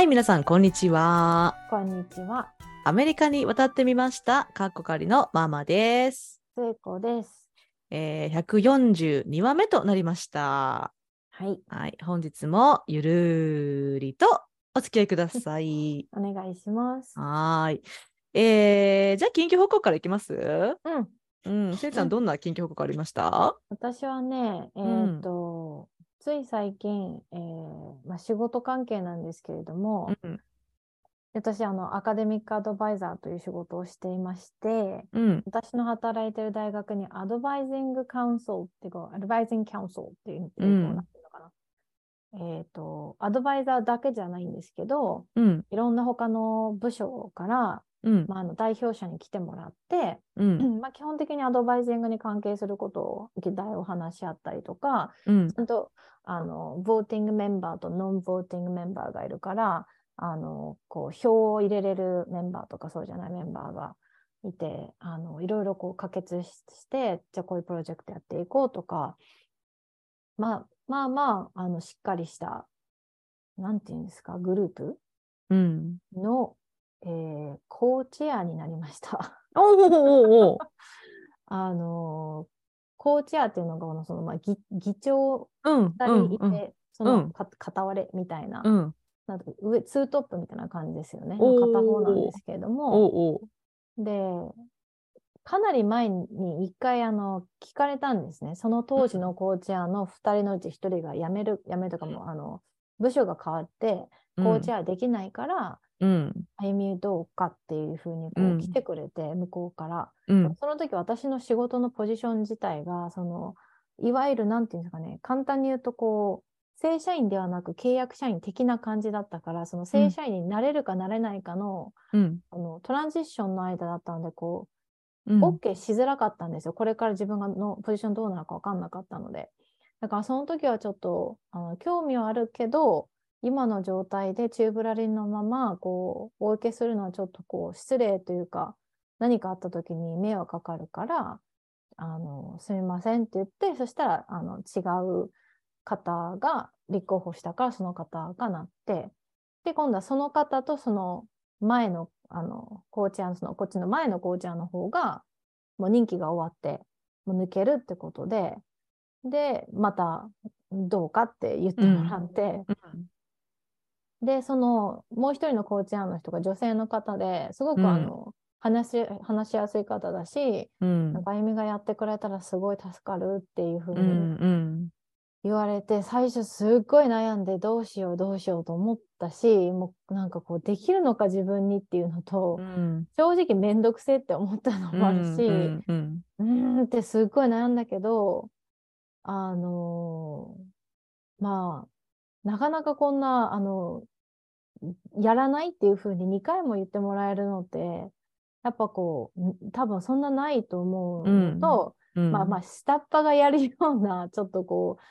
はい、皆さん、こんにちは。こんにちは。アメリカに渡ってみました。かっこかりのママです。聖子です。えー、142話目となりました。はい。はい、本日もゆるりとお付き合いください。お願いします。はーい。えー、じゃあ、緊急報告からいきます？うん。うん、せいちゃん、どんな緊急報告ありました？私はね、えんっ、と、つい最近、えーまあ、仕事関係なんですけれども、うん、私あの、アカデミックアドバイザーという仕事をしていまして、うん、私の働いてる大学にアドバイジングカウンソルっていうか、アドバイジングカウンソルっていう、えーとうん。なんていうのかな。えっ、と、アドバイザーだけじゃないんですけど、うん、いろんな他の部署から、うん、まあ、あの代表者に来てもらって、うん、まあ、基本的にアドバイジングに関係することを議題を話し合ったりとか、うん。ち、ゃんとあのボーティングメンバーとノンボーティングメンバーがいるから、あのこう票を入れれるメンバーとかそうじゃないメンバーがいて、あのいろいろこう可決しして、じゃあこういうプロジェクトやっていこうとか、まあまあまあ、あのしっかりした、なんていうんですか、グループうん。の、えーコーチェアになりました。おーおーお あのコーチャーっていうのがその、まあ、議議長うん、2人いて、うん、そうん。のか片割れみたいな,、うん、な上ツートップみたいな感じですよね。片方なんですけれども。でかなり前に一回あの聞かれたんですね。その当時のコーチャーの2人のうち1人が辞める辞めるとかもあの部署が変わってコーチャーできないから、うん、歩みどうかっていうふうにこうんう来てくれて、向こうから。うん、その時私の仕事のポジション自体が、その、いわゆるなんていうんですかね、簡単に言うとこう、正社員ではなく契約社員的な感じだったから、その正社員になれるかなれないかの、うん、あのトランジッションの間だったので、こう、うん、OK しづらかったんですよ。これから自分がのポジションどうなるか分かんなかったので。だからその時はちょっとあの興味はあるけど、今の状態でチューブラリンのままこうお受けするのはちょっとこう失礼というか、何かあった時に迷惑かかるから、あのすみませんって言って、そしたらあの違う方が立候補したからその方がなって、で、今度はその方とその前のあのコーチャーのこっちの前のコーチャーの方がもう任期が終わってもう抜けるってことで、で、またどうかって言ってもらって、で、そのもう一人のコーチャーの人が女性の方ですごくあの、話し話しやすい方だし、うん、なんかあゆみがやってくれたらすごい助かるっていうふううん、にうん、言われて、最初すっごい悩んでどうしようどうしようと思ったし、もうなんかこうできるのか自分にっていうのと、うん、正直めんどくせえって思ったのもあるし、うん、うん、うーんってすっごい悩んだけど、あのーまあ、なかなかこんな、あの、やらないっていうふうに2回も言ってもらえるのって、やっぱこう、ん多分そんなないと思うのと、うん、まあまあ、下っ端がやるような、ちょっとこう、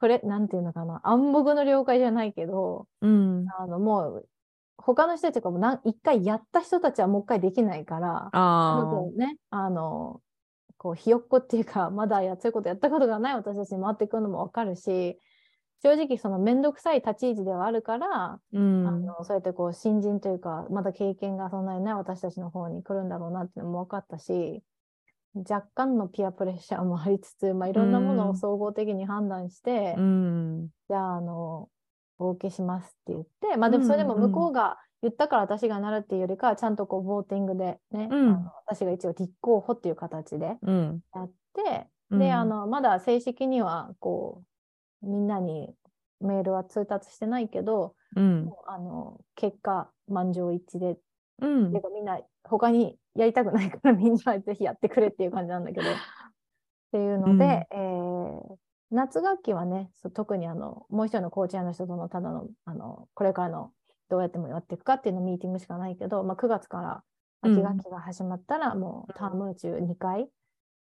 これ、なんていうのかな、暗黙の了解じゃないけど、うん、あの、もう、他の人たちがも一回やった人たちはもう一回できないから、あね、あの、こう、ひよっこっていうか、まだやそういうことやったことがない私たちに回ってくるのもわかるし、正直そのめんどくさい立ち位置ではあるから、あ、うん、あのそうやってこう新人というか、まだ経験がそんなにない私たちの方に来るんだろうなっていうのも分かったし、若干のピアプレッシャーもありつつ、まあ、いろんなものうんを総合的に判断して、うん、じゃあ、あの、お受けしますって言って、まあでもそれでも向こうが言ったから私がなるっていうよりかは、ちゃんとこう、ボーティングでね、うん。あの私が一応立候補っていう形でうん、やって、うん。で、あ、の、まだ正式には、こう、みんなにメールは通達してないけど、うん、もうあの、結果、満場一致で、うん。かみんな他にやりたくないからみんなぜひやってくれっていう感じなんだけど。っていうので、えー夏学期はね、特にあの、もう一人のコーチャーの人とのただの、あの、これからのどうやってもやっていくかっていうのミーティングしかないけど、まあ、9月から秋学期が始まったら、もうターム中2回、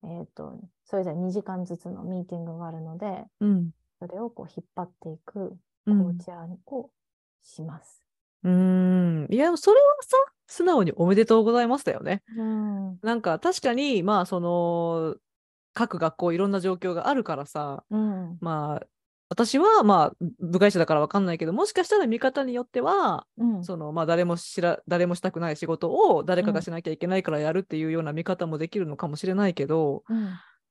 えっ、と、それぞれ2時間ずつのミーティングがあるので、うん、それをこう引っ張っていくコうんーチャーをします。うん。いや、それはさ、素直におめでとうございますだよね。うん。なんか確かに、まあ、その、各学校いろんな状況があるからさ、うん。まあ、私はまあ部外者だから分かんないけどもしかしたら見方によってはうんそのまあ誰も知ら誰もしたくない仕事を誰かがしなきゃいけないからやるっていうような見方もできるのかもしれないけど、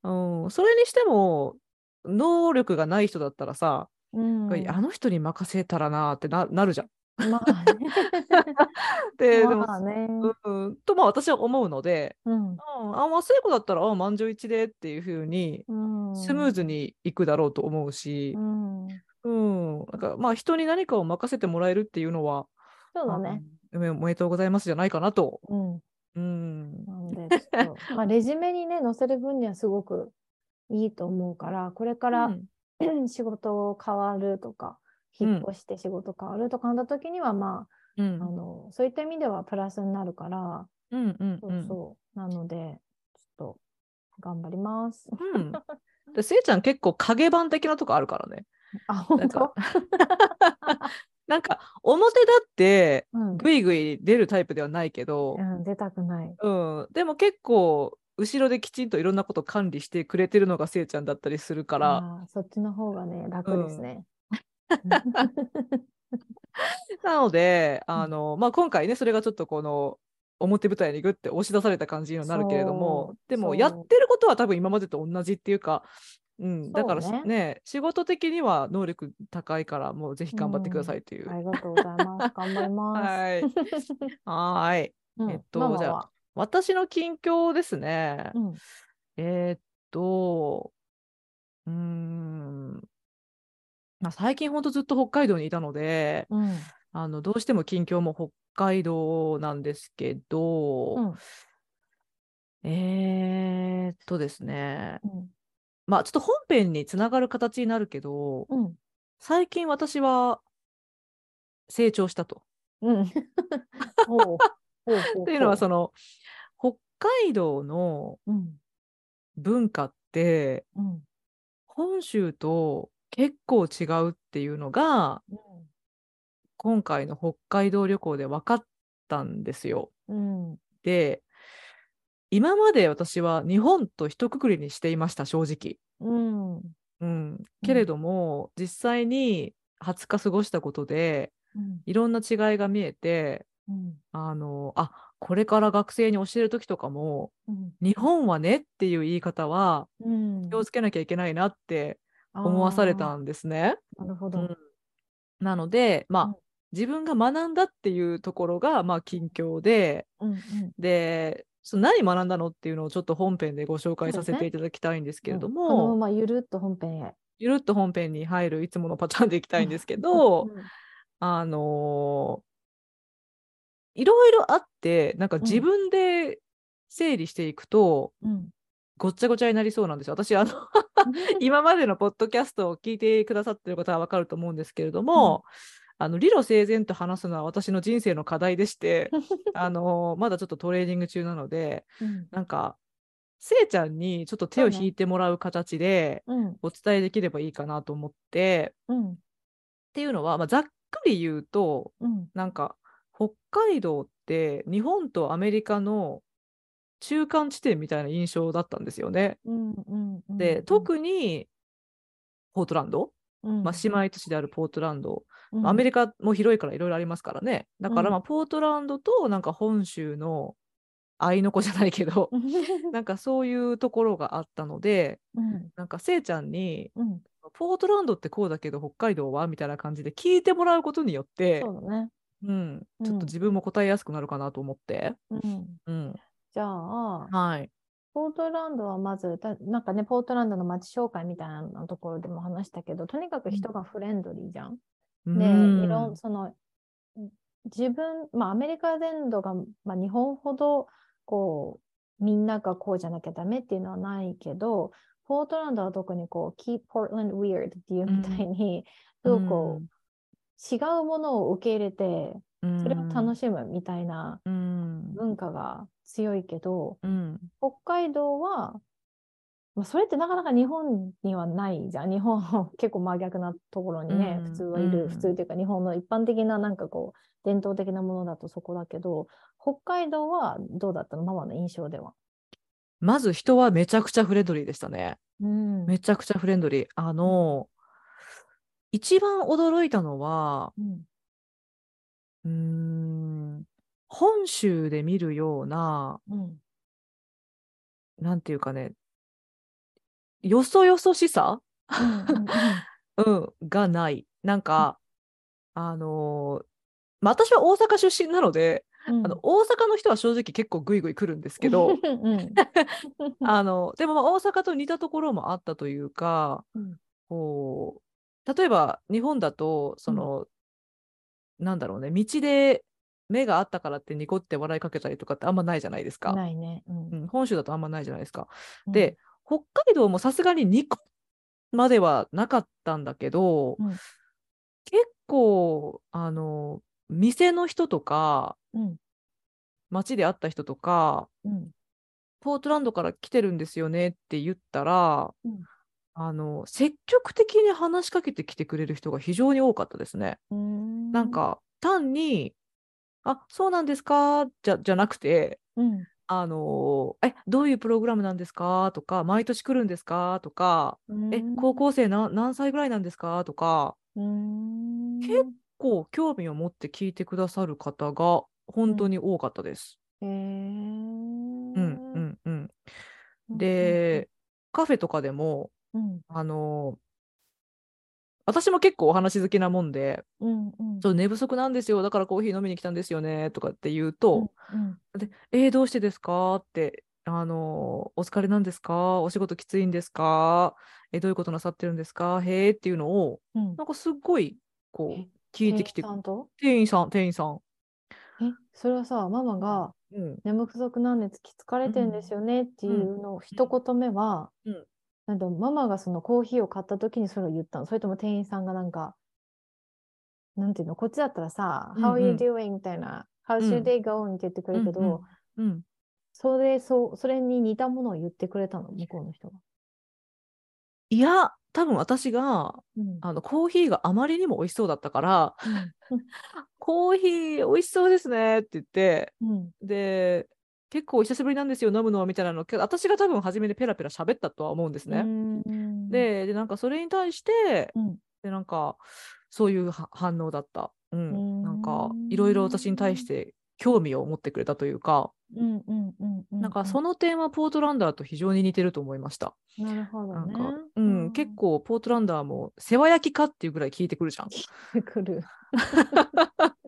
うんうん、それにしても能力がない人だったらさ、うん。あの人に任せたらなってななるじゃん。まあね。ででもまあね。うん、とまあ私は思うので、うん。うん、あまあ聖子だったらあ満場一致でっていう風にうん。スムーズにいくだろうと思うしう、ん。うん。なんかまあ人に何かを任せてもらえるっていうのは、そうだね。あおめでとうございますじゃないかなと。うん。うん。なんでまあレジュメにね載せる分にはすごくいいと思うからこれからうん。仕事変わるとかうん。引っ越して仕事変わるとかなった時にはまあ,、うん。あのそういった意味ではプラスになるから、うんうんそううん。そうなのでちょっと頑張ります。うん。でせいちゃん結構影板的なとこあるからね。あな本当、なんか 表だってうん。ぐいぐい出るタイプではないけど、うん、出たくない。うん、でも結構後ろできちんといろんなこと管理してくれてるのがせいちゃんだったりするから、そっちの方がね楽ですね。なのでうん。あの、まあ、今回ねそれがちょっとこの表舞台にグッて押し出された感じにはなるけれどもでもやってることは多分今までと同じっていうか、うん、だからねね仕事的には能力高いからもうぜひ頑張ってくださいという。ありがとうございます。頑張ります。はい。はーい。うんえっとじゃあ私の近況ですね。うん。えーっと、うーん、まあ、最近ほんとずっと北海道にいたので、うん。あのどうしても近況も北海道なんですけど、うん。えーっとですね、うん。まあちょっと本編につながる形になるけど、うん。最近私は成長したと。うん。っていうのはその北海道のうん。文化ってうん。本州と結構違うっていうのが今回の北海道旅行で分かったんですよ。うん。で今まで私は日本と一括りにしていました正直。うん。うん、けれども、実際に20日過ごしたことでうん。いろんな違いが見えてうん。あのあこれから学生に教える時とかもうん。日本はねっていう言い方はうん。気をつけなきゃいけないなって思わされたんですね。なるほど。うん。なのでまあ、うん。自分が学んだっていうところがまあ近況でうんうん。でその何学んだのっていうのをちょっと本編でご紹介させていただきたいんですけれどうん。このまも、まゆるっと本編へ。ゆるっと本編に入るいつものパターンでいきたいんですけど、うん。あのーいろいろあってなんかん。自分で整理していくと、うん。ごっちゃごちゃになりそうなんですよ。私あの 今までのポッドキャストを聞いてくださってる方は分かると思うんですけれども、あの理路整然と話すのは私の人生の課題でして、あのまだちょっとトレーニング中なのでうん。なんかせいちゃんにちょっと手を引いてもらう形でうん。お伝えできればいいかなと思ってうん。っていうのは、まあ、ざっくり言うとうん。なんか北海道って日本とアメリカの中間地点みたいな印象だったんですよね。うんうんうんで特にポートランド、うん。まあ、姉妹都市であるポートランド、うん。アメリカも広いからいろいろありますからね。だからうん。まあポートランドとなんか本州の合いの子じゃないけど なんかそういうところがあったのでうん。なんかせいちゃんにうん。ポートランドってこうだけど北海道はみたいな感じで聞いてもらうことによって。うん、ちょっうんと自分も答えやすくなるかなと思って。うん。うん、じゃあ、はい。ポートランドはまず、たなんかね、ポートランドの街紹介みたいなところでも話したけど、とにかく人がフレンドリーじゃん。で、うん。いろん、その、自分、まあ、アメリカ全土が、まあ、日本ほど、こう、みんながこうじゃなきゃダメっていうのはないけど、ポートランドは特にこう、keep Portland weird っていうみたいに、すごくこう、違うものを受け入れて、それを楽しむみたいなうん文化が強いけど、うん北海道は、まあ、それってなかなか日本にはないじゃん。日本は結構真逆なところにね、うん普通はいる、うん普通っていうか日本の一般的ななんかこう、伝統的なものだとそこだけど、北海道はどうだったの？ママの印象では。まず人はめちゃくちゃフレンドリーでしたね。うん。めちゃくちゃフレンドリー。あの、一番驚いたのは、うん。うーん、本州で見るような、うん。なんていうかね、よそよそしさ、うんうんうん、がない。なんか、あのーまあ、私は大阪出身なので、うん。あの大阪の人は正直結構グイグイ来るんですけど、うん。あのでもまあ大阪と似たところもあったというか、うん。こう例えば日本だとその、なんだろうね道で目があったからってニコって笑いかけたりとかってあんまないじゃないですか。ないね。うん。うん、本州だとあんまないじゃないですか。うん。で、北海道もさすがにニコまではなかったんだけど、うん。結構あの店の人とかうん。街で会った人とかうん。ポートランドから来てるんですよねって言ったら、うんあの積極的に話しかけてきてくれる人が非常に多かったですね。ん。なんか単に「あそうなんですか」じゃじゃなくてうん。あのえどういうプログラムなんですか？とか毎年来るんですか？とかえ高校生な何歳ぐらいなんですか？とか結構興味を持って聞いてくださる方が本当に多かったです。うんうんうん、うんで、カフェとかでもうん。あの私も結構お話好きなもんでうんうん「ちょっと寝不足なんですよ。だからコーヒー飲みに来たんですよね」とかって言うとうん「でえーどうしてですか?」ってあの「お疲れなんですかお仕事きついんですかえどういうことなさってるんですかへえ」っていうのをうん。なんかすっごいこえう聞いてきて店員さんと？店員さん店員さん。えそれはさママがうん眠不足なんです。き疲れてんですよねっていうのを一言目は、うんなんだママがそのコーヒーを買った時にそれを言ったの。それとも店員さんがなんかなんていうのこっちだったらさ「うんうん。How are you doing?」みたいな「How's うん。your day going?」って言ってくれるけど、うんうん。それそうそれに似たものを言ってくれたの向こうの人が。いや多分私がうん。あのコーヒーがあまりにも美味しそうだったからうん「コーヒー美味しそうですね」って言ってうん。で結構お久しぶりなんですよ飲むのはみたいなの私が多分初めにペラペラ喋ったとは思うんですね。うんででなんかそれに対してうんでなんかそういうは反応だった。うん、うんなんかいろいろ私に対して興味を持ってくれたというか、なんかその点はポートランダーと非常に似てると思いました。なるほどね。なんか、うん、結構ポートランダーも世話焼きかっていうぐらい聞いてくるじゃん。構来る。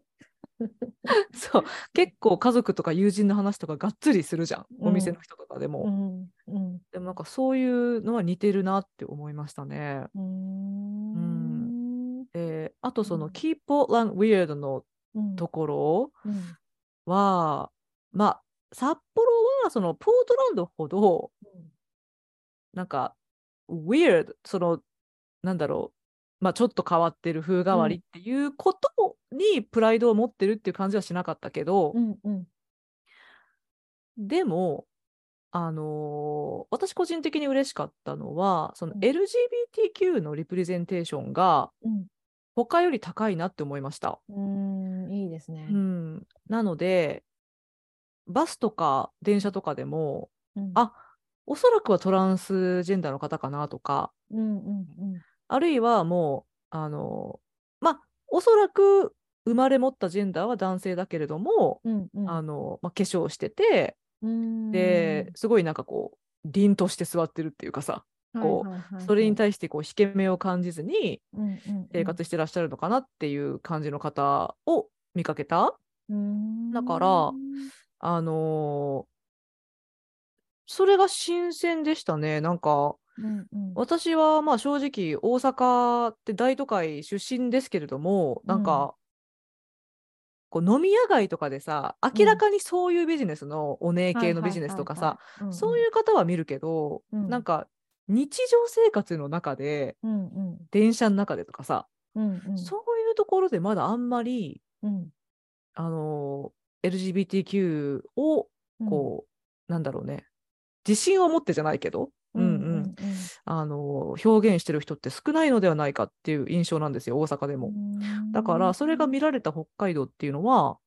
そう。結構家族とか友人の話とかがっつりするじゃん、うん。お店の人とかでも。うん。うん。でもなんかそういうのは似てるなって思いましたね。うーん。であとそのうん。Keep Portland Weird のうん。ところうん。は、まあ札幌はそのポートランドほどなんか Weird そのなんだろうまあちょっと変わってる風変わりっていうことにプライドを持ってるっていう感じはしなかったけど、うんうん。でも、あのー私個人的に嬉しかったのはそのうん。LGBTQ のリプレゼンテーションがうん。他より高いなって思いました。うんいいですね。うん、なのでバスとか電車とかでもうん。あおそらくはトランスジェンダーの方かなとかうんうんあるいはもうあのまあおそらく生まれ持ったジェンダーは男性だけれども、うんうん。あのまあ、化粧しててうん。ですごいなんかこう凛として座ってるっていうかさこうそれに対してこう引け目を感じずに生活してらっしゃるのかなっていう感じの方を見かけた。だからあのーそれが新鮮でしたね。なんかうんうん。私はまあ正直大阪って大都会出身ですけれども、なんかこう飲み屋街とかでさ明らかにそういうビジネスのお姉系のビジネスとかさ、そういう方は見るけど、うん。なんか日常生活の中でうんうん。電車の中でとかさ、うんうん。そういうところでまだあんまりうん。あのー LGBTQ をこう、なんだろうね自信を持ってじゃないけど、うんうん。あのー表現してる人って少ないのではないかっていう印象なんですよ大阪でも。だからそれが見られた北海道っていうのは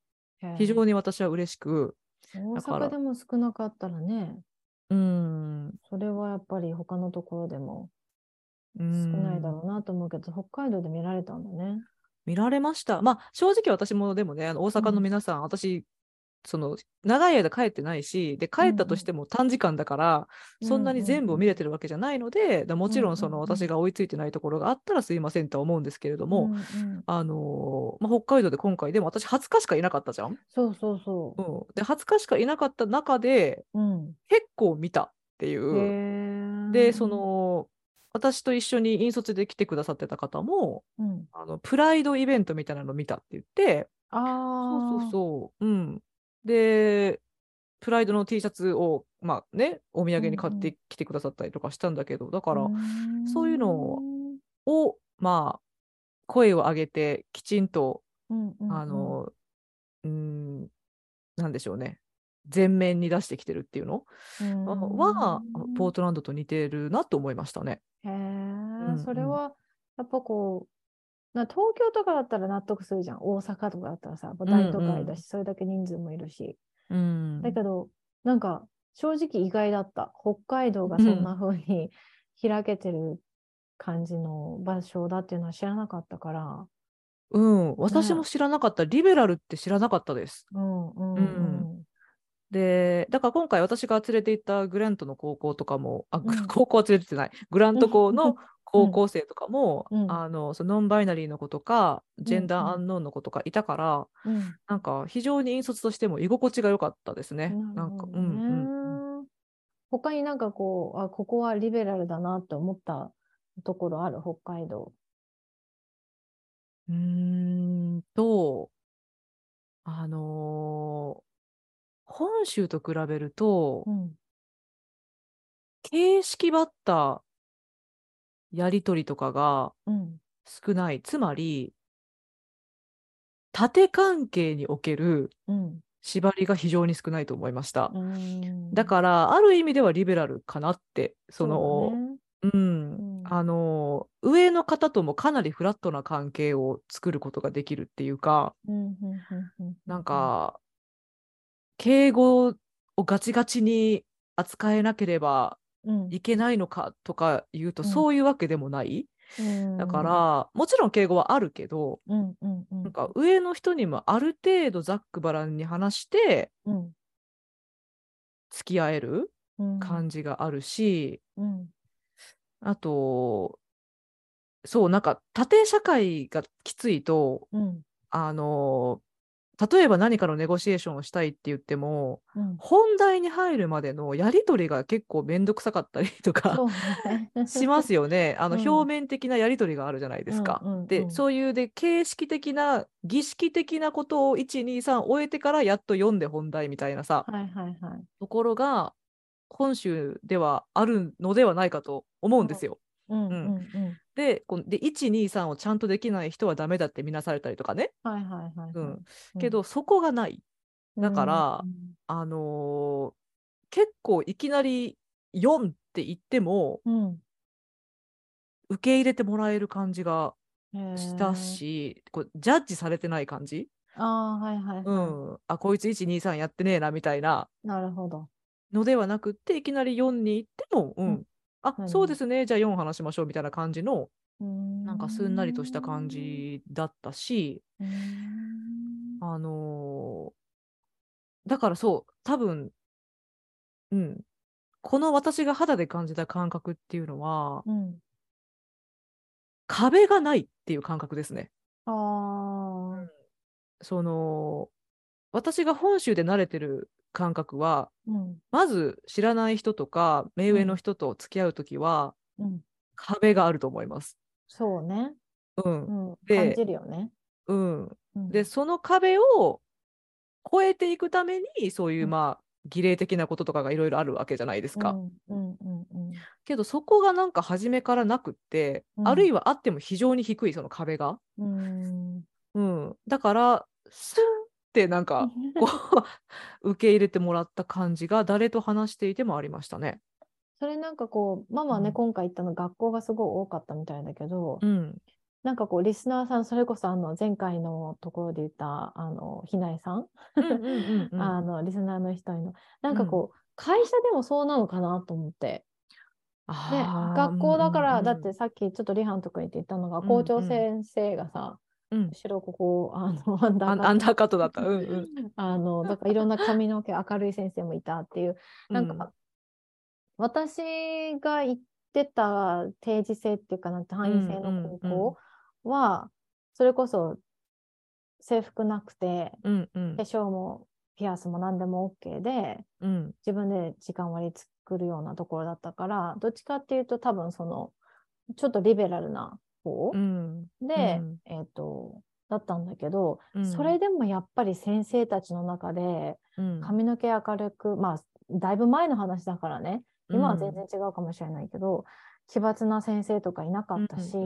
非常にに私は嬉しく、大阪でも少なかったらね。うん、それはやっぱり他のところでも少ないだろうなと思うけど、北海道で見られたんだね。見られました。まあ正直私もでもね、あの大阪の皆さん、私、その長い間帰ってないし、で帰ったとしても短時間だから、そんなに全部を見れてるわけじゃないので、だもちろんそのうんうんうん私が追いついてないところがあったらすいませんとは思うんですけれども、うんうんあのーまあ、北海道で今回でも私20日しかいなかったじゃん？そうそうそうん、で20日しかいなかった中でう。うん。結構見たっていう。でそ、の私と一緒に引率で来てくださってた方もうん、あのプライドイベントみたいなの見たって言ってああ。そうそうそう。うん。で、プライドの T シャツを、まあね、お土産に買っうんうてきてくださったりとかしたんだけど、だから、そういうのを、まあ、声を上げて、きちんと、うんうんうんあの、うん、なんでしょうね、前面に出してきてるっていうの？うん。は、ポートランドと似てるなと思いましたね。へえ、んそれはやっぱこ東京とかだったら納得するじゃん。大阪とかだったらさ大都会だし、それだけ人数もいるし。うん。だけどなんか正直意外だった。北海道がそんな風に 開けてる感じの場所だっていうのは知らなかったから。うん、私も知らなかった、リベラルって知らなかったです。うんうんううんんで、だから今回私が連れて行ったグラントの高校とかも、あ、グうん 高校は連れてってない、グラント校の高校生とかも、うんあのそのノンバイナリーの子とか、ジェンダうんーアンノーンの子とかいたから、うんなんか非常に引率としても居心地が良かったですね。ななんか、うんうん。ね他になんかこうあここはリベラルだなって思ったところある？北海道。うーんと、あのー本州と比べると、うん。形式ばったやりとりとかがうん。少ない。つまり、縦関係におけるうん。縛りが非常に少ないと思いました。うん。だから、ある意味ではリベラルかなって、その、ね。うん、うん。あの、上の方ともかなりフラットな関係を作ることができるっていうか、うんうんうんうん。なんか、敬語をガチガチに扱えなければうん。いけないのかとか言うと、うん。そういうわけでもない。うん。だから、もちろん敬語はあるけど、うんうんうん。なんか上の人にもある程度ざっくばらんに話してうん。付き合えるうん。感じがあるし、うん。あと、そう、なんか縦社会がきついと、うん。あの、例えば何かのネゴシエーションをしたいって言っても、うん本題に入るまでのやり取りが結構めんどくさかったりとか しますよね。あのうん表面的なやり取りがあるじゃないですか。うんで、そういうで形式的な儀式的なことを1、2、3終えてからやっと読んで本題みたいなさ、はいはいはい。ところが本州ではあるのではないかと思うんですよ。うんううんんうん。でで1、2、3をちゃんとできない人はダメだって見なされたりとかね。はいはいはいはい。うん。けど、そこがない。だからあのー結構いきなり4って言ってもうん、うん受け入れてもらえる感じがへしたーし、こうジャッジされてない感じ、ああ、はいはいはい。うん、あこいつ123やってねえなみたいな。なるほど。のではなくっていきなり4に行っても、うん。うんあ何そうですねじゃあ4話しましょうみたいな感じのななんかすんなりとした感。じだったし、あのーだからそう多分、うん、この私が肌で感じた感覚っていうのはうん。壁がないっていう感覚ですね。ああ。その私が本州で慣れてる感覚はうん。まず知らない人とか目上の人と付き合う時はうん。壁があると思います。そうね。うんうん。で感じるよね。うん、うんでその壁を越えていくためにそういううんまあ儀礼的なこととかがいろいろあるわけじゃないですか。うんうん。けどそこがなんか初めからなくって、うんあるいはあっても非常に低いその壁が。うん。うん、だからスンってなんかこう 受け入れてもらった感じが誰と話していてもありましたね。それなんかこう、ママはね、うん。今回行ったの学校がすごい多かったみたいだけど、うん、なんかこう、リスナーさん、それこそあの前回のところで言った、あの、ひなえさん、うんうんうんうん あの、リスナーの人への、なんかこう、会社でもそうなのかなと思って。学校だから、うんだってさっきちょっとリハのとこに言ったのが、うん。校長先生がさ、うん。後ろここあの アンダーカット。だった。うんうん。あのだからいろんな髪の毛明るい先生もいたっていう。なんか、私が行ってた定時制っていうかなんて範囲制の高校は、それこそ制服なくてうんうん。化粧もピアスも何でも OK でうん。自分で時間割り作るようなところだったからどっちかっていうと多分そのちょっとリベラルな方うん。で、うん。えっ、とだったんだけど、うん。それでもやっぱり先生たちの中でうん。髪の毛明るく、まあだいぶ前の話だからね。今は全然違うかもしれないけど、奇抜な先生とかいなかったし、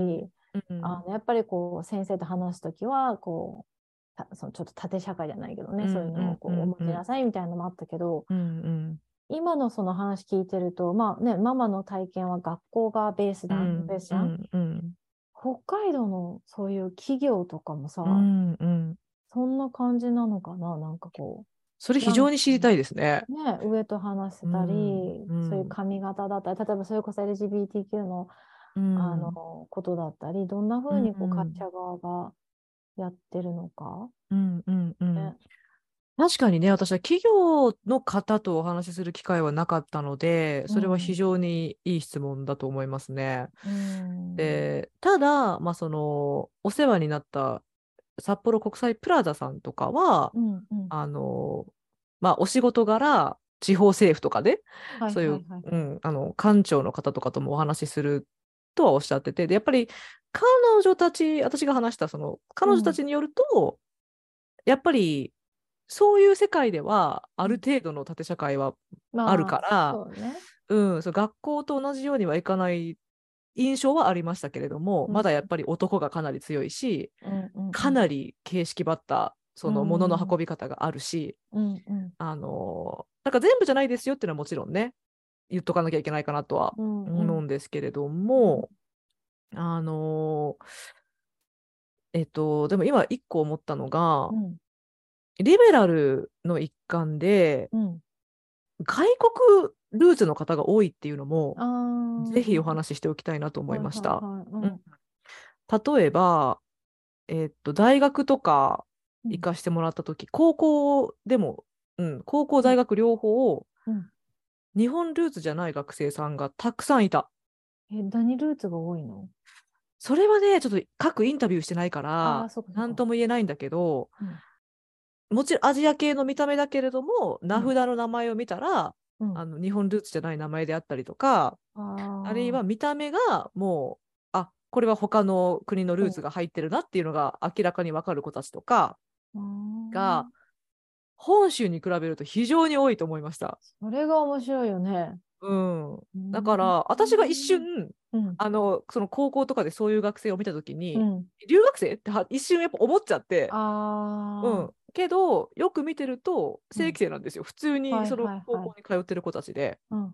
あのやっぱりこう先生と話す時はこうたそのちょっと縦社会じゃないけどね、うんそういうのをこううんうんうんお持ちなさいみたいなのもあったけど、今のその話聞いてるとまあねママの体験は学校がベースだ、うん。ベースじゃん北海道のそういう企業とかもさ、うんうん。そんな感じなのかななんかこそれ非常に知りたいですね。うね上と話せたり、うんうん。そういう髪型だったり例えばそれこそ LGBTQ のうん。あのことだったりどんな風にこう会社側がやってるのか、うんうんうん。ね確かにね、私は企業の方とお話しする機会はなかったので、それは非常にいい質問だと思いますね。うん。で、ただ、まあ、その、お世話になった札幌国際プラザさんとかは、うんうん。あの、まあ、お仕事柄、地方政府とかで、はいそういう、はいはい。うん、あの、官庁の方とかともお話しするとはおっしゃってて、で、やっぱり彼女たち、私が話したその、彼女たちによると、やっぱり、そういう世界では、ある程度の縦社会は、まああるからそうね。うん、そう学校と同じようにはいかない印象はありましたけれども、うん。まだやっぱり男がかなり強いし、うんうんうん。かなり形式ばった、そのうん物の運び方があるし、うんうん。あのーなんか全部じゃないですよっていうのはもちろんね、言っとかなきゃいけないかなとはうんうん。思うんですけれども、あのーえっと、でも今一個思ったのが、うんリベラルの一環で、うん。外国ルーツの方が多いっていうのも、ぜひお話ししておきたいなと思いました。例えば、えっと、大学とかうん。行かしてもらった時、高校でも、うん、高校、大学両方、うん。日本ルーツじゃない学生さんがたくさんいた。え何ルーツが多いの？それはね、ちょっと各インタビューしてないかあら何とも言えないんだけど、うんもちろんアジア系の見た目だけれども、名札の名前を見たら、うん。あの日本ルーツじゃない名前であったりとか、ああるいは見た目がもう、あこれは他の国のルーツが入ってるなっていうのが明らかに分かる子たちとかが、本州に比べると非常に多いと思いました。それが面白いよね。うん、だから、私が一瞬、うん、あのその高校とかでそういう学生を見たときに、うん、留学生っては一瞬やっぱ思っちゃって、うん、けどよく見てると正規生なんですよ、普通にその高校に通ってる子たちで。うんうん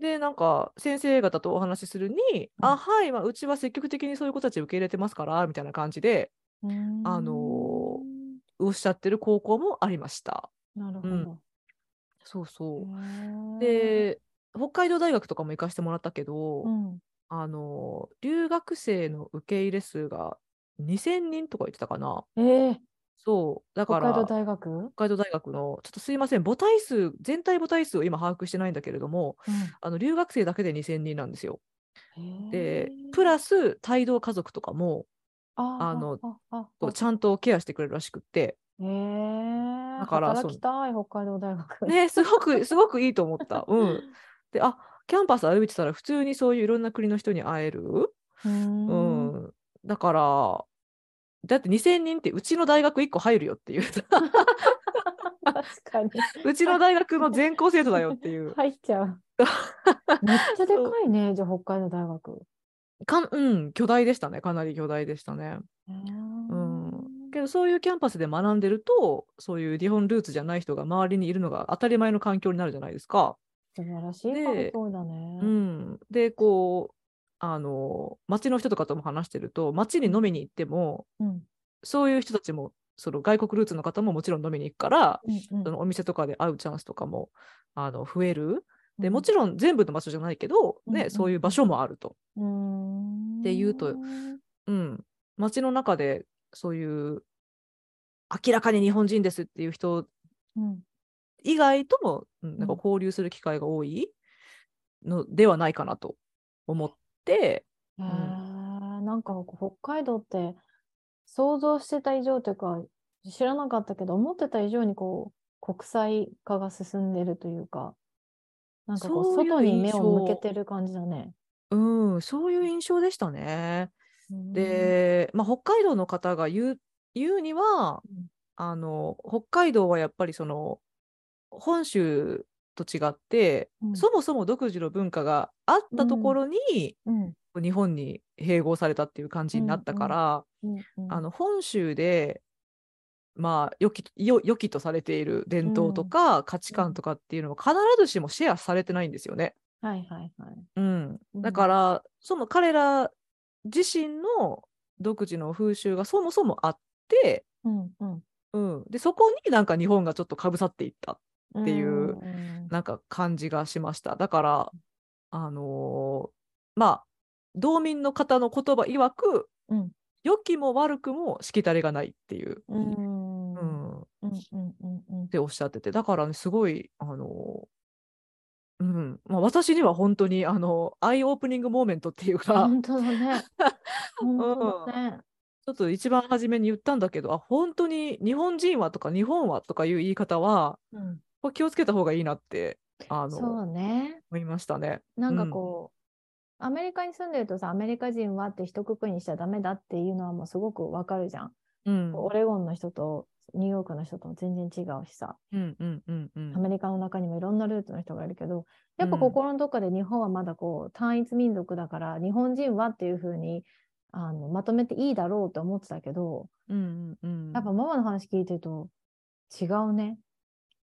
でなんか先生方とお話しするに「うん。あはい、まあ、うちは積極的にそういう子たち受け入れてますから」みたいな感じでうん、あのおっしゃってる高校もありました。なるほうん。ど。そうそう。で北海道大学とかも行かせてもらったけど、うん、あの留学生の受け入れ数が2000人とか言ってたかな。えー、そう。だから北海道大学、北海道大学のちょっとすいません母体数全体母体数を今把握してないんだけれどもあの留学生だけで2000人なんですよ。うん、でプラス帯同家族とかもああのこうちゃんとケアしてくれるらしくって。え。ー、だから働きたい北海道大学。ねすごくすごくいいと思った。うん、であキャンパス歩いてたら普通にそういういろんな国の人に会える？うーん。うん、だからだって2000人ってうちの大学1個入るよっていう確かに。うちの大学の全校生徒だよっていう。入っちゃう。めっちゃでかいね、じゃあ北海道大学。かんうん、巨大でしたねかなり巨大でしたね。うんけどそういうキャンパスで学んでるとそういう日本ルーツじゃない人が周りにいるのが当たり前の環境になるじゃないですか。素晴らしいで環境だね。うん、でこうあの町の人とかとも話してると町に飲みに行ってもうん。そういう人たちもその外国ルーツの方ももちろん飲みに行くから、うんうん。そのお店とかで会うチャンスとかもあの増える。でもちろん全部の場所じゃないけど、ねうんうん。そういう場所もあると。ろっていうとうん、街の中でそういう明らかに日本人ですっていう人うん。以外とも、うんなんかうん。交流する機会が多いのではないかなと思って、へーなんか北海道って想像してた以上というか知らなかったけど思ってた以上にこう国際化が進んでるというかなんかこう外に目を向けてる感じだね。うん、そういう印象でしたね。で、まあ、北海道の方が言う言うには、うん。あの北海道はやっぱりその本州と違って、うん。そもそも独自の文化があったところに、うん。日本に併合されたっていう感じになったから、あの本州でまあ良きよ良きとされている伝統とか価値観とかっていうのは必ずしもシェアされてないんですよね。はいはいはい。うん、うん。だから、その彼ら自身の独自の風習がそもそもあって、うんうん。うん、でそこになんか日本がちょっとかぶさっていった。っていうなんか感じがしました。だから、あのーまあ道民の方の言葉曰くうん。良きも悪くもしきたりがないっていう、うん。ううんん、っうんうんうん。ておっしゃってて。だからねすごいあのーうん。まあ、私には本当にあのアイオープニングモーメントっていうか、本当だね。本当だね。ちょっと一番初めに言ったんだけど、あ、本当に日本人はとか日本はとかいう言い方は、うんこれ気をつけた方がいいなって、あの、そうね。思いましたね。なんかこう、アメリカに住んでるとさ、アメリカ人はって一括りにしちゃダメだっていうのはもうすごくわかるじゃん。うん、オレゴンの人とニューヨークの人とも全然違うしさ、うん、うん、うん、うんアメリカの中にもいろんなルートの人がいるけど、やっぱうん心のどっかで日本はまだこう単一民族だから、日本人はっていうふうにあのまとめていいだろうと思ってたけど、うん、うん、やっぱママの話聞いてると違うね。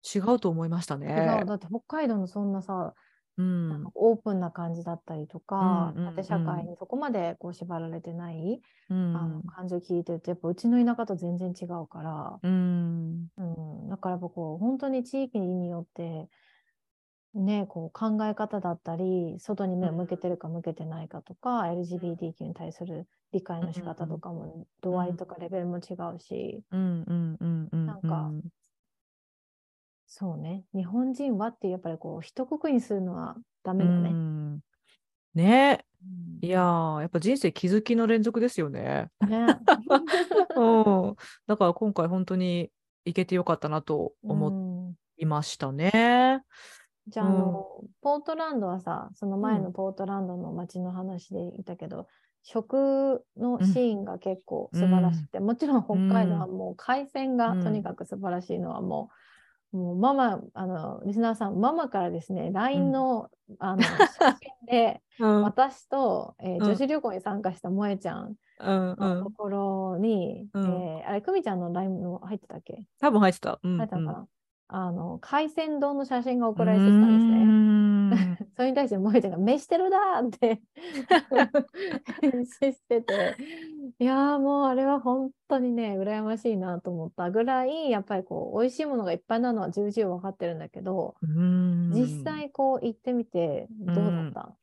違うと思いました違ねう。。だって北海道のそんなさ、うん、オープンな感じだったりとか、うんうんうん。縦社会にそこまでこう縛られてない、うあのん、感じを聞いてると、やっぱうちの田舎と全然違うから、うん、うん、だからやっぱこう本当に地域によって、ね、こう考え方だったり、外に目を向けてるか向けてないかとか、LGBTQ に対する理解の仕方とかも、度合いとかレベルも違うし、うん、うん、うん、うん、なんかそうね、日本人はってやっぱりこう一括りにするのはダメだうね。ん。ね。うん。いやー、やっぱ人生気づきの連続ですよね。ね。うん、だから今回本当に行けてよかったなと思うんいましたね。じゃあ、あの、ポートランドはさ、その前うん。のポートランドの街の話でいたけど、食のシーンが結構素晴らしくて、もちろん北海道はもう海鮮がうんとにかく素晴らしいのはもう、もうママ、あの、リスナーさん、ママからですね、LINE の、あの、写真で、うん、私と、えーうん。女子旅行に参加した萌えちゃんうん、うのとん。ころに、うん。えーあれ、久美ちゃんの LINE の入ってたっけ？多分入ってた。うん、入ってたのかな、うんあの、海鮮丼の写真が送られてきたんですね。ね。それに対して萌えちゃんが「飯してるだ!」って返信してていやーもうあれは本当にね羨ましいなと思ったぐらいやっぱりこう美味しいものがいっぱいなのは重々分かってるんだけどうん実際こう行ってみてどうだった、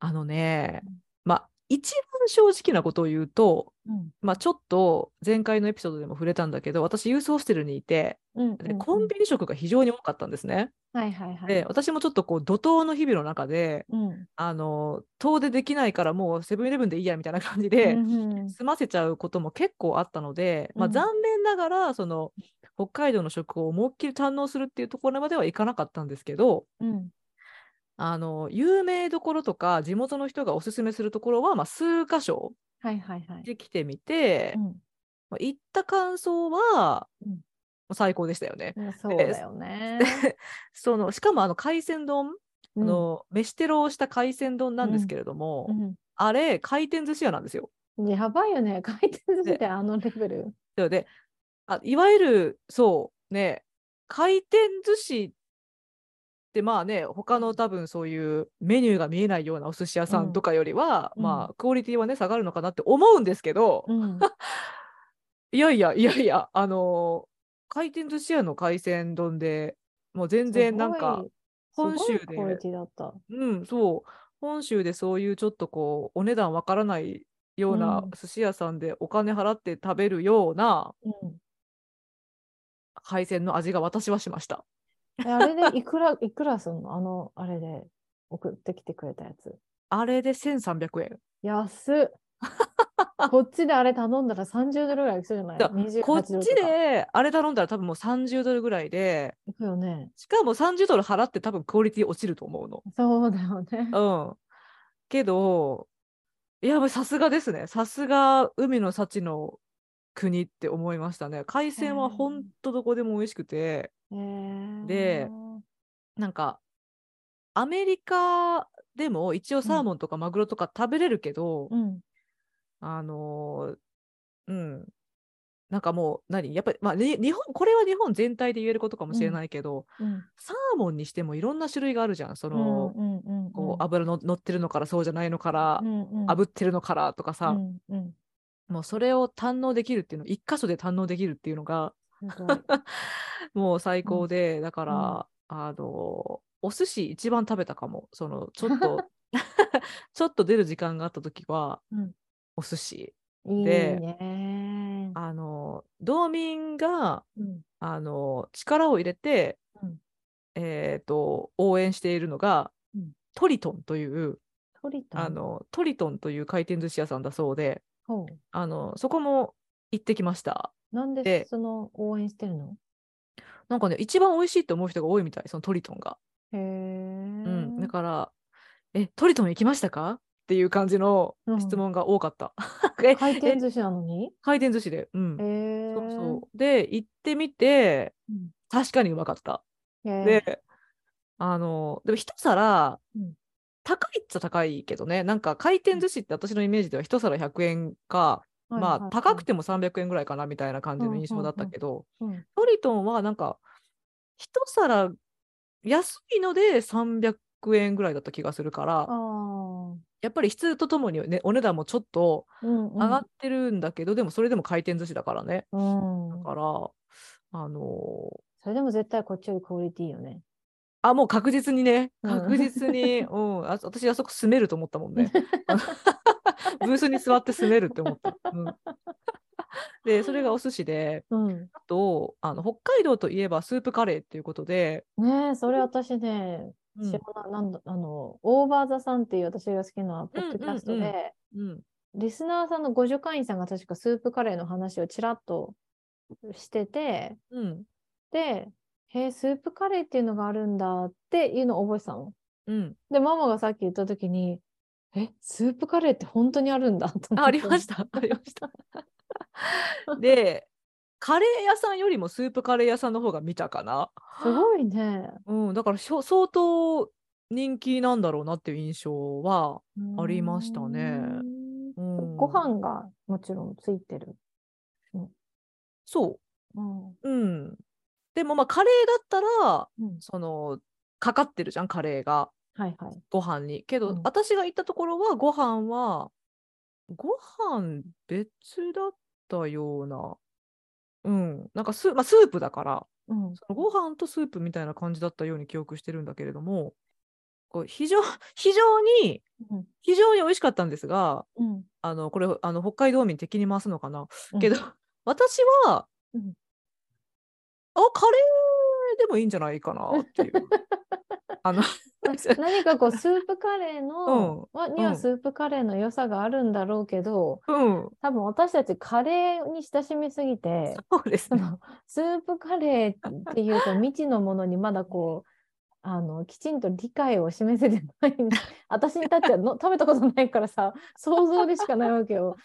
あのね、まあ、一番正直なことを言うと、うん。まあ、ちょっと前回のエピソードでも触れたんだけど、私、ユースホステルにいて、うんでコンビニ食が非常に多かったんですね。はいはいはい。で、私もちょっとこう怒涛の日々の中で、うん。あの遠出できないからもうセブンイレブンでいいやみたいな感じで、うんうん。済ませちゃうことも結構あったので、まあ、うん残念ながらその北海道の食を思いっきり堪能するっていうところまではいかなかったんですけどうんあの有名どころとか地元の人がおすすめするところは、まあ、数箇所。で来てみて、行った感想は、うんまあ最高でしたよね。うんそうだよね。そのしかもあの海鮮丼、うんあの飯テロをした海鮮丼なんですけれども、うんあれ回転寿司屋なんですよ。やばいよね。回転寿司ってあのレベル。なのであいわゆるそうね回転寿司ってまあね他の多分そういうメニューが見えないようなお寿司屋さうんんとかよりは、うんまあクオリティはね下がるのかなって思うんですけど、うん いやいやいやいやあのー回転寿司屋の海鮮丼でもう全然なんか本州で。うん、そう、本州でそういうちょっとこう、お値段わからないようなうん寿司屋さんでお金払って食べるようなうん。海鮮の味が私はしました。えあれでいくら、いくらすんの？あの、あれで送ってきてくれたやつ。あれで1300円。安っ。こっちであれ頼んだら30ドルぐらいいくそうじゃない？だ ?28 こっち。であれ頼んだら多分もう30ドルぐらいで、いくよね。しかも30ドル払って多分クオリティ落ちると思うの。そうだよね。うん。けど、いや、さすがですね。さすが海の幸の国って思いましたね。海鮮はほんとどこでも美味しくて、えーでなんか、アメリカでも一応サーモンとかマグロとか食べれるけど、うん。あのーうん。なんかもう、何？やっぱり、まあ、に日本、これは日本全体で言えることかもしれないけど、うん。サーモンにしてもいろんな種類があるじゃん。その、うんうんうんこう、油の乗ってるのからそうじゃないのから、うんうん炙ってるのからとかさ、うんうんもうそれを堪能できるっていうの、一箇所で堪能できるっていうのが、もう最高で、だから、あの、お寿司一番食べたかも。その、ちょっと ちょっと出る時間があった時は、うんお寿司。でね。あの、道民が、うんあの、力を入れて、うんえっと、応援しているのが、うんトリトンという、トリトン。あの、トリトンという回転寿司屋さんだそうで、あの、そこも行ってきました。なんででその応援してるの？なんかね、一番美味しいって思う人が多いみたい、そのトリトンが。へえ。うん、だから、え、トリトン行きましたか？っていう感じのうん質問が多かった。ええ回転寿司なのに？回転寿司で。うん。へえ。そうそう。で、行ってみて、うん確かにうまかった。で、あの、でも一皿、うん高いっちゃ高いけどね、なんか回転寿司って私のイメージでは一皿100円か、まあ高くても300円ぐらいかなみたいな感じの印象だったけど、うんトリトンはなんか一皿安いので300円ぐらいだった気がするから。やっぱり質とともに、ね、お値段もちょっとうんうん上がってるんだけど、でもそれでも回転寿司だからね。うんだから、あのーそれでも絶対こっちよりクオリティいいよね。あ、もう確実にね、うん確実に、うん、あ私、あそこ住めると思ったもんね。ブースに座って住めるって思った。うん、で、それがお寿司で、うん。あとあの、北海道といえばスープカレーっていうことで、ねえ、それ私ね、うんなあの、オーバーザさんっていう私が好きなポッドキャストで、うん、リスナーさんの互助会員さんが確かスープカレーの話をちらっとしてて、うん、で、へえ、スープカレーっていうのがあるんだっていうのを覚えてたの。うん。で、ママがさっき言ったときに、え、スープカレーって本当にあるんだと思って。あありました、ありました。で、カレー屋さんよりもスープカレー屋さんの方が見たかな。すごいね。うん、だから相当人気なんだろうなっていう印象は、ありましたねうーんうん、ご飯がもちろんついてる。そうん。う、うん。でもまあカレーだったら、うんその、かかってるじゃん、カレーが、はいはい。ご飯に。けど、うん私が行ったところは、ご飯は、ご飯別だったような、うん、なんかス,、まあ、スープだから、うん。そのご飯とスープみたいな感じだったように記憶してるんだけれども、こう非常 非常に、うん非常に美味しかったんですが、うん。あのこれあの北海道民敵に回すのかな、うんけど私は、うんあカレーでもいいんじゃないかなっていう。あの何かこう スープカレーの、うんはスープカレーの良さがあるんだろうけど、うん、多分私たちカレーに親しみすぎて、そうですね。スープカレーっていうと未知のものにまだこうあのきちんと理解を示せてない私にとってはの食べたことないからさ想像でしかないわけよ。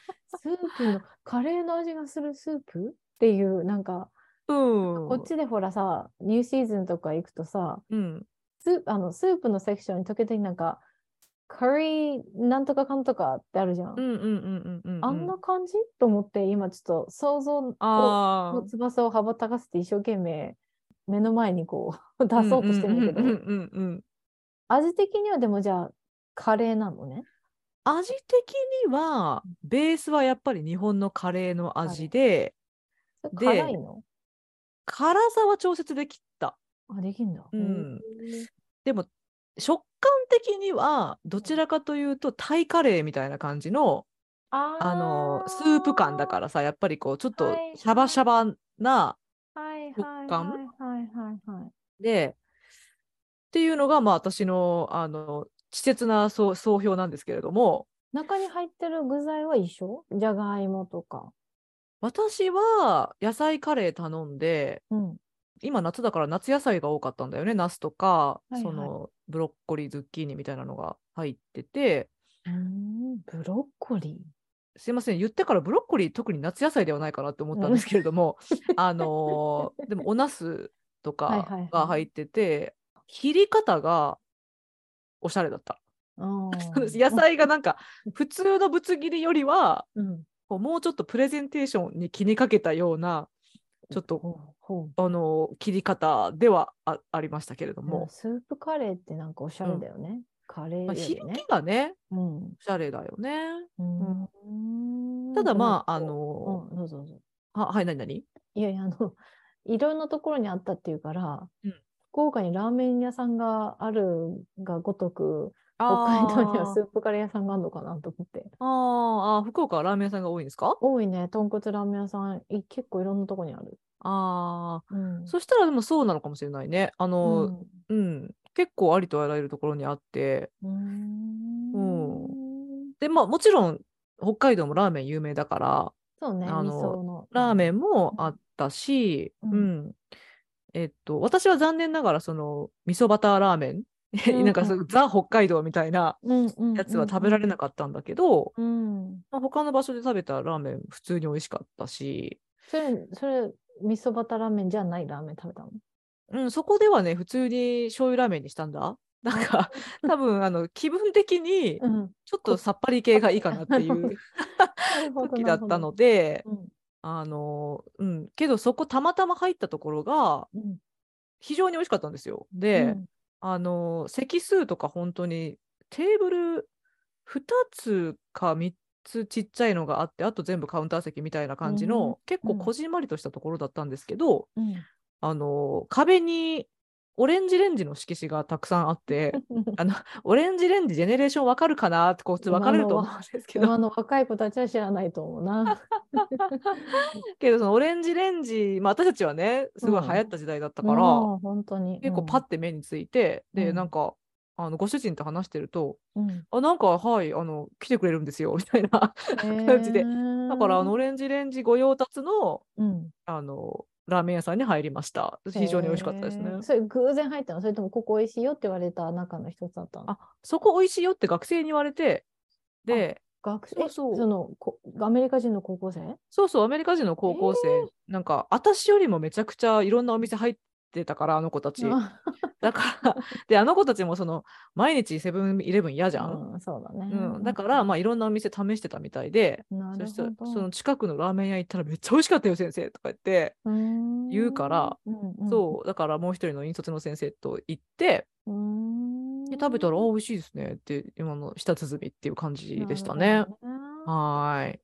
スープのカレーの味がするスープっていうなんかうん、こっちでほらさニューシーズンとか行くとさうん、スーあのスープのセクションに時々なんかカリーなんとかかんとかってあるじゃん。あんな感じ？と思って今ちょっと想像の翼を羽ばたかせて一生懸命目の前にこう 出そうとしてるんだけど。味的にはでもじゃあカレーなのね。味的には、ベースはやっぱり日本のカレーの味で辛いの？辛さは調節できた。あ、できんだ。うんでも食感的にはどちらかというとタイカレーみたいな感じのああのスープ感だからさやっぱりこうちょっとはいシャバシャバなはい食感。でっていうのがまあ私のあの稚拙な総総評なんですけれども中に入ってる具材は一緒？じゃがいもとか。私は野菜カレー頼んでうん。今夏だから夏野菜が多かったんだよね。ナスとか、いはい。そのブロッコリーズッキーニみたいなのが入ってて。うん、ブロッコリすいません。言ってからブロッコリー特に夏野菜ではないかなって思ったんですけれども、あのーでもお茄子とはいはいかはい。が入ってて、切り方がおしゃれだった。野菜がなんか普通のぶつ切りよりはうん。こうもうちょっとプレゼンテーションに気にかけたようなちょっとあの切り方ではあありましたけれどう。もも、スープカレーってなんかおしゃれだよね。カレーまあ、響き。がねうん。おしゃれだよね。うんただまあああのうん、どうぞどうぞ。ははい何何？いやいや、あの、いろんなところにあったっていうから、うん福岡にラーメン屋さんがあるがごとく、北海道にはスープカレー屋さんがあるのかなと思って。あーあー福岡はラーメン屋さんが多いんですか？多いね、豚骨ラーメン屋さん、い結構いろんなとこにある。ああうん。そしたらでもそうなのかもしれないね。あうの、んうん、結構ありとあらゆるところにあって、うーんで、まあもちろん北海道もラーメン有名だから、そうね、あの。ラーメンもあったし、うんうん。えっと、私は残念ながらその味噌バターラーメン、うん なんかそうザ北海道みたいなやつは食べられなかったんだけど、うん。まあ、他の場所で食べたラーメン普通に美味しかったし、それ、それ、味噌バターラーメンじゃないラーメン食べたの？うん、そこではね、普通に醤油ラーメンにしたんだ。なんか、多分あの気分的にうん。ちょっとさっぱり系がいいかなっていう 時だったので、うん。あの、うん、けどそこたまたま入ったところがうん。非常に美味しかったんですよ。で、あの、席数とか本当にテーブル2つか3つちっちゃいのがあって、あと全部カウンター席みたいな感じうんの、結構うん。こじんまりとしたところだったんですけど、うん。あの、壁にオレンジレンジの色紙がたくさんあって、あの、オレンジレンジジェネレーションわかるかな？ってこう分かれると思うんですけど、今の若い子たちは知らないと思うな。けどそのオレンジレンジ、まあ、私たちはねすごい流行った時代だったから、うん。本当に。結構パッて目について、でうん。なんかあのご主人と話してるとうん、うん「あなんかはいあの来てくれるんですよ」みたいな 感じで。だからあのオレンジレンジ御用達のうん、あのラーメン屋さんに入りました。非常に美味しかったですね。それ偶然入ったの？それともここ美味しいよって言われた中の一つだったの？あそこ美味しいよって学生に言われてで学生？そのこアメリカ人の高校生？そうそうアメリカ人の高校生、なんか私よりもめちゃくちゃいろんなお店入ってたからあの子たち。あだから、で、あの子たちもその、毎日セブンイレブン嫌じゃん。うん、そうだね。うん、だから、まあ、いろんなお店試してたみたいで、なるそしたら。その近くのラーメン屋行ったらめっちゃ美味しかったよ、先生とか言って、言言うから、うんそう、だからもう一人の引率の先生と行って、うん。で食べたら、あ、うん美味しいですねって、今の舌鼓っていう感じでしたなねねはーい。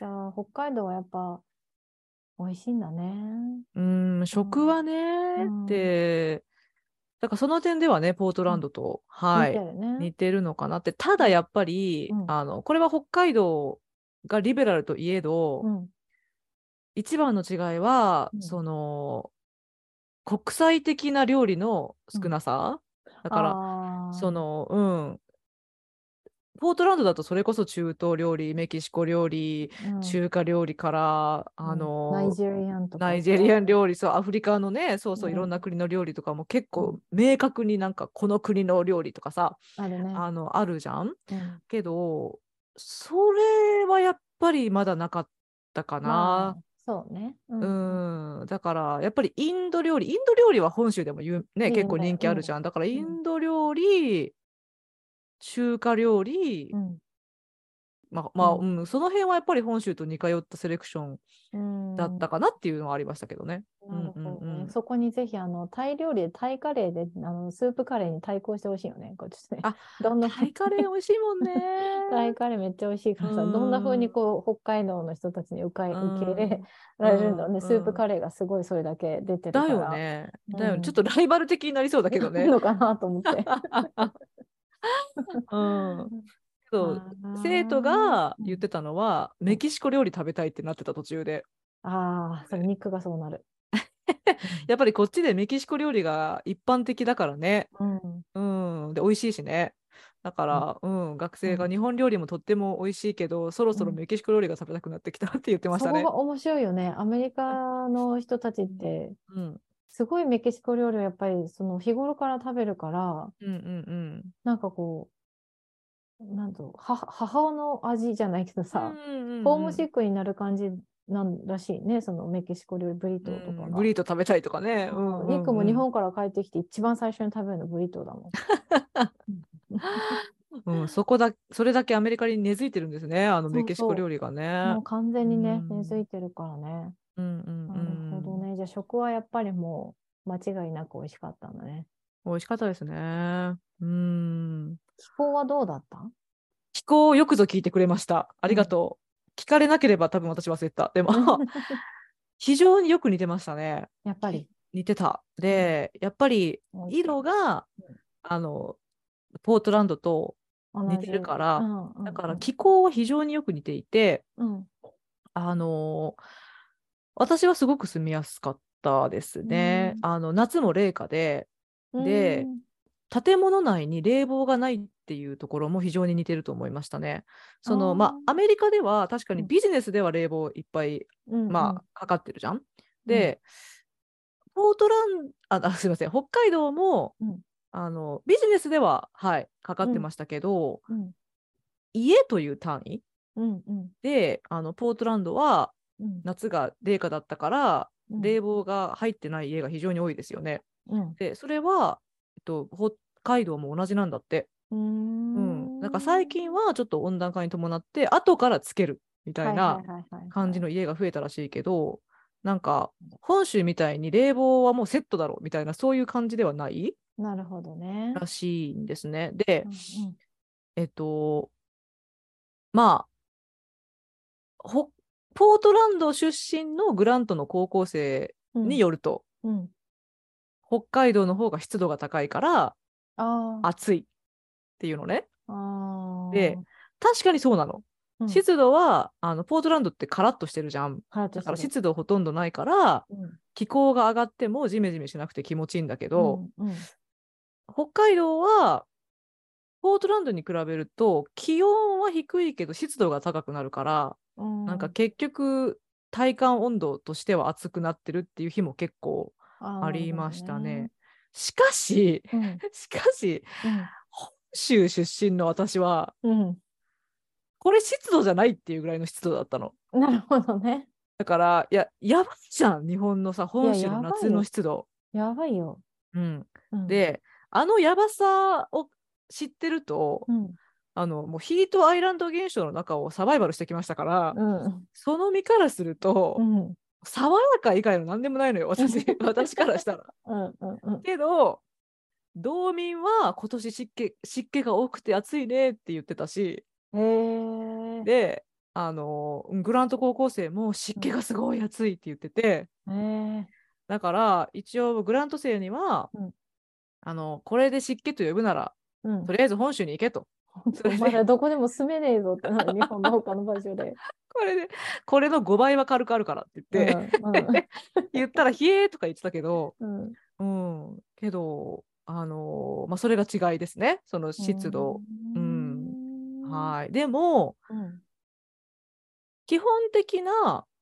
じゃあ、北海道はやっぱ美味しいんだね。うん、食はね、うんで、だからその点ではね、ポートランドと、はい似て、るね。似てるのかなって、ただやっぱり、うん。あの、これは北海道がリベラルといえど、うん。一番の違いは、うん。その、国際的な料理の少なさ。だから、らそ、の、うん。ポートランドだとそれこそ中東料理、メキシコ料理、うん中華料理から、うんあの、ナイジェリアンとか。ナイジェリアン料理、そう、アフリカのね、そうそう、うんいろんな国の料理とかも結う構明確になんかこの国の料理とかさ、あるね。あの、あるじゃん？うんけど、それはやっぱりまだなかったかまな。あそうね。ううん、だからやっぱりインド料理、インド料理は本州でも有ね、結構人気あるじゃん。だからインド料理、中華料理、うんまあ、まあ、ううん、その辺はやっぱり本州と似通ったセレクションうんだったかなっていうのはありましたけどね。そこにぜひあのタイ料理でタイカレーであのスープカレーに対抗してほしいよね。こっちねあどんなタイカレー美味しいもんね。タイカレーめっちゃ美味しいからさ、うんどんな風にこう北海道の人たちに受けうん受け入れられるんだろうね、うんスープカレーがすごいそれだけ出てるかだら。よね。だよね。うんちょっとライバル的になりそうだけどね。のかなと思って。うん、そう生徒が言ってたのは、メキシコ料理食べたいってなってた途中で。ああ、それ肉がそうなる。やっぱりこっちでメキシコ料理が一般的だからね。うん。うん。で、美味しいしね。だから、うん、学生が日本料理もとっても美味しいけど、そろそろメキシコ料理が食べたくなってきたって言ってましたねそこが。面白いよね。アメリカの人たちって、うん、すごいメキシコ料理をやっぱりその日頃から食べるから、うん、うん、うん。なんかこう、なんと母母の味じゃないけどさ、うんうんうんホームシックになる感じなんらしいね、そのメキシコ料理、ブリトーとかが。うんブリート食べたいとかね。ううんんうんうん肉も日本から帰ってきて一番最初に食べるのブリトーだもん。うん、そこだ、それだけアメリカに根付いてるんですね、あのそうそうメキシコ料理がねもう。完全にね、うん根付いてるからね。うんうんなるほどうん。ね。じゃあ食はやっぱりもう間違いなく美味しかったんだね。美味しかったですね。うん。気候はどうだった？気候をよくぞ聞いてくれました。ありがとう。聞かれなければ多分私忘れてた。でも、非常によく似てましたね。やっぱり。似てた。で、やっぱり色が、あの、ポートランドと似てるから、だから気候は非常によく似ていて、うんあの私はすごく住みやすかったですね。うん。あの夏も冷夏で、うん。で建物内に冷房がないっていうところも非常に似てると思いましたね。そのまあアメリカでは確かにうん。ビジネスでは冷房いっぱい、うんまあかかってるじゃん。で、ポートランああすいません。北海道も、うん。あのビジネスでははいかかってましたけど、うん。家という単位うんうん。であのポートランドはうん夏が冷夏だったから、うん冷房が入ってない家が非常に多いですよね。うんでそれは、えっと、北海道も同じなんだって。うーうんんなんか最近はちょっと温暖化に伴って後からつけるみたいな感じの家が増えたらしいけど、なんか本州みたいに冷房はもうセットだろうみたいなそういう感じではないなるほどね。らしいんですね。で、うんえっとまあほポートランド出身のグラントの高校生うん。によると、うん。北海道の方が湿度が高いから暑いっていうのね。で確かにそうなの。うん。湿度はあのポートランドってカラッとしてるじゃん。だから湿度ほとんどないからうん。気候が上がってもジメジメしなくて気持ちいいんだけど、うんうん。北海道はポートランドに比べると気温は低いけど湿度が高くなるから、うんなんか結局体感温度としては暑くなってるっていう日も結構ありましたね。。しかし、なる しかし、ほどね本州出身の私は、うんこれ湿度じゃないっていうぐらいの湿度だったの。うんなるほどね。だから、いや、やばいじゃん、日本のさ、本州の夏の湿度。やばいよ。うん、うん、で、あのやばさを知ってると、うんあのもうヒートアイランド現象の中をサバイバルしてきましたから、うんその身からすると、うん爽やか以外の何でもないのよ、私私からしたら。うんうんうんけど、道民は今年湿気湿気が多くて暑いねって言ってたし。で、あのグラント高校生も湿気がすごい暑いって言ってて。だから一応グラント生には、うんあのこれで湿気と呼ぶなら、うんとりあえず本州に行けと。お前らどこでも住めねえぞってなる日本の他の場所で。これで、これの5倍は軽くあるからって言って、言ったら、ひえーとか言ってたけど、うん。うん。うん、けど、あのまあ、それが違いですね、その湿度。うん。はい。でも、うん。基本的なうん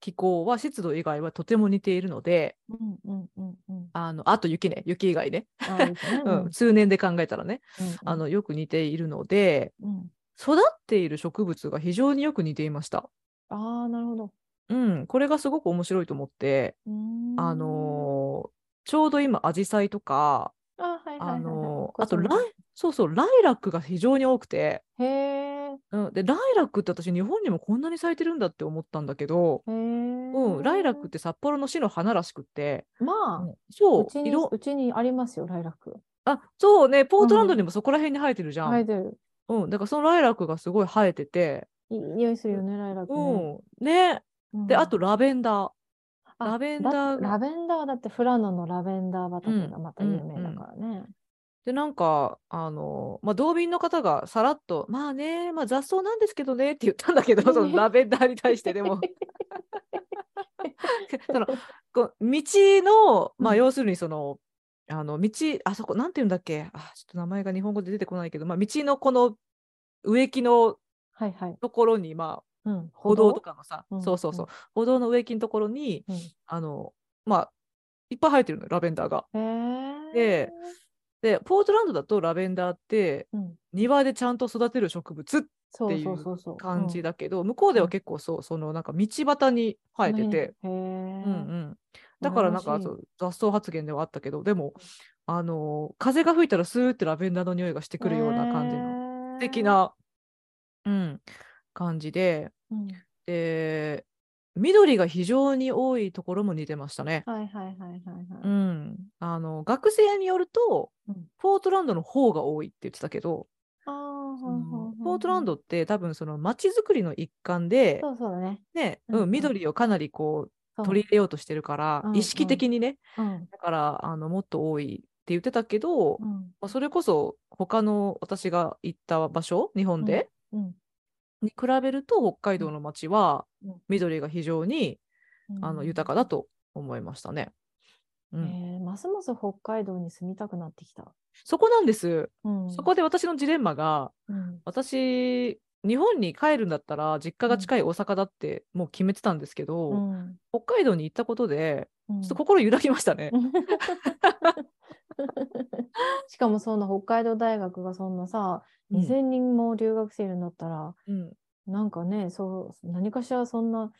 気候は湿度以外はとても似ているので、うんうんうんうん。あのあと雪ね、雪以外ね、うん、数年で考えたらね、うんあのよく似ているので、うん。育っている植物が非常によく似ていました。ああなるほど。うん、これがすごく面白いと思って、うーんあのーちょうど今、アジサイとか、あとライその、そうそう、ライラックが非常に多くて、へえ。うん、でライラックって私日本にもこんなに咲いてるんだって思ったんだけど。うん、ライラックって札幌の市の花らしくって、まあ、うん。そううちに色うちにありますよ、ライラック。あそうね。ポートランドうん。にもそこら辺に生えてるじゃん、生えてる。うん、だからそのライラックがすごい生えてて、いい匂いするよね、ライラックね。うん、ね。うん。であとラベンダー。あラベンダーラベンダーはだってフラノのラベンダー畑がまた有名うんだからね。でなんかあの、まあ、道民の方がさらっと「まあね、まあ、雑草なんですけどね」って言ったんだけどそのラベンダーに対してでも そのこう道の、まあ、うん要するにその、あの道あそこなんて言うんだっけあちょっと名前が日本語で出てこないけど、まあ、道のこの植木のはいはい。ところに、まあ、うん、歩道とかのさ、うんそうそうそう、歩道の植木のところにうん。あのまあいっぱい生えてるのよラベンダーが。ででポートランドだとラベンダーってうん、庭でちゃんと育てる植物っていそう。感じだだけど、向こうではうん。結構そうそのなんか道端に生えてて。うん。うん、だからなんか雑草発言ではあったけどでもあの風が吹いたらスーってラベンダーの匂いがしてくるような感じの素敵。な、うん、感じで。うん。で緑が非常に多いところも似てましたね。はいはいはいはいはい。うん、あの学生によると、うん。ポートランドの方が多いって言ってたけど、ポートランドって多分その街づくりの一環で、そうそうだね。ねうんうんうん、緑をかなりこう取り入れようとしてるから、う。ん意識的にねうんだからあのもっと多いって言ってたけど、うん。まあそれこそ他の私が行った場所日本で、うんに比べると北海道の街はうん。緑が非常に、うん。あの豊かだと思いましたね。うん。えーますます北海道に住みたくなってきた。そこなんです。うん。そこで私のジレンマがうん。私日本に帰るんだったら実家が近い大阪だってもう決めてたんですけど、うん。北海道に行ったことでうん。ちょっと心揺らぎましたね。しかもそんな北海道大学がそんなさ、うん2000人も留学生いるんだったら、うんなんかね、そう、何かしらそんな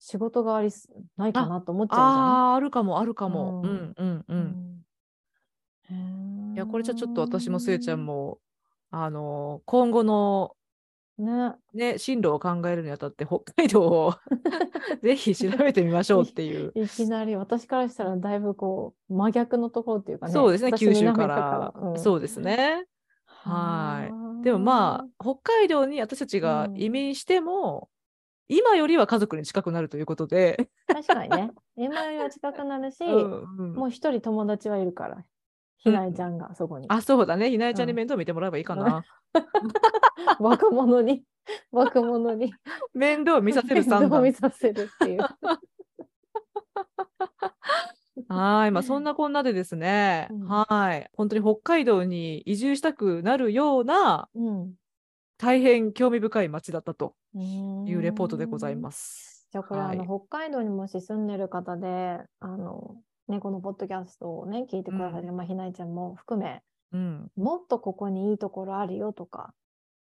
仕事がありすないかなと思っちゃうじゃん。ああるかもあるかも。ううんんうんうん。うんいやこれじゃちょっと私もすえちゃん。もあの今後のね。ね進路を考えるにあたって北海道を ぜひ調べてみましょうっていう。いきなり私からしたらだいぶこう真逆のところっていうかね。そうですね私九州から、うんそうですね。はいはでもまあ北海道に私たちがうん移民しても、今よりは家族に近くなるということで、あ、確かにね。今よりは近くなるし、うんうんもう一人友達はいるから、ひなえちゃんがそこに。あそうだねひなえちゃんにうん面倒見てもらえばいいかな。若者に、若者に面倒見させる面倒見。させるっていう。はい、まあそんなこんなでですね、うんはい、本当に北海道に移住したくなるようなうん。大変興味深い街だったといいうレポートでございます。じゃあこれ、はいあの北海道にもし住んでる方で、あのね、このポッドキャストをね、聞いてくださる、まあ、ひなえちゃんも含め、うん、もっとここにいいところあるよとか、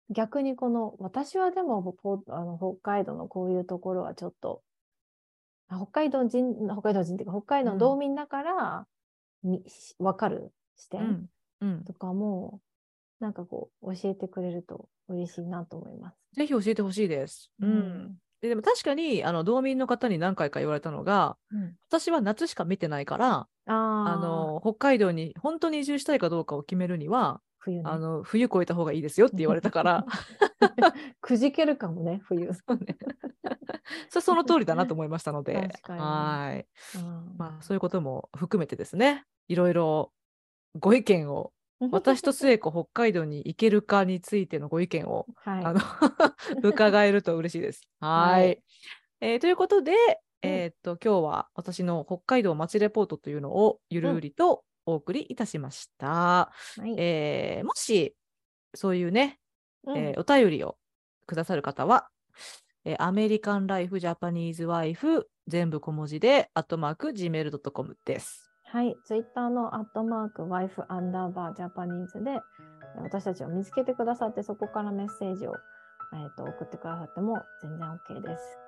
逆にこの、私はでもポあの北海道のこういうところはちょっと、あ北海道人、北海道人っていうか、北海道の道民だから、みわかる視点うん、うん、とかも、なんかこう、教えてくれると嬉しいなと思います。ぜひ教えてほしいです。うんででも確かにあの道民の方に何回か言われたのがうん。私は夏しか見てないからあの北海道に本当に移住したいかどうかを決めるには、冬ね。あの冬越えた方がいいですよって言われたから。くじけるかもね、冬。そうね。そその通りだなと思いましたので。はい、うんまあ、そういうことも含めてですね。いろいろご意見を私と末子北海道に行けるかについてのご意見をはい。あの 伺えると嬉しいです。はいはいえーということで、えーっと今日は私の北海道街レポートというのをゆるうりとお送りいたしました。はいえーもしそういうね、うんえーお便りをくださる方は、えーアメリカンライフジャパニーズワイフ全部小文字でアットマーク gmail.com です。はい、ツイッターのアットマーク、ワイフアンダーバージャパニーズで、私たちを見つけてくださって、そこからメッセージを、えー、と送ってくださっても全然 OK です。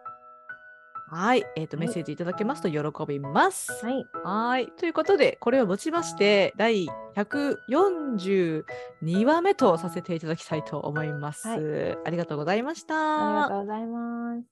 はい、えっ、と、はいメッセージいただけますと喜びます。はい。はい。ということで、これをもちまして、第142話目とさせていただきたいと思います。はありがとうございました。ありがとうございます。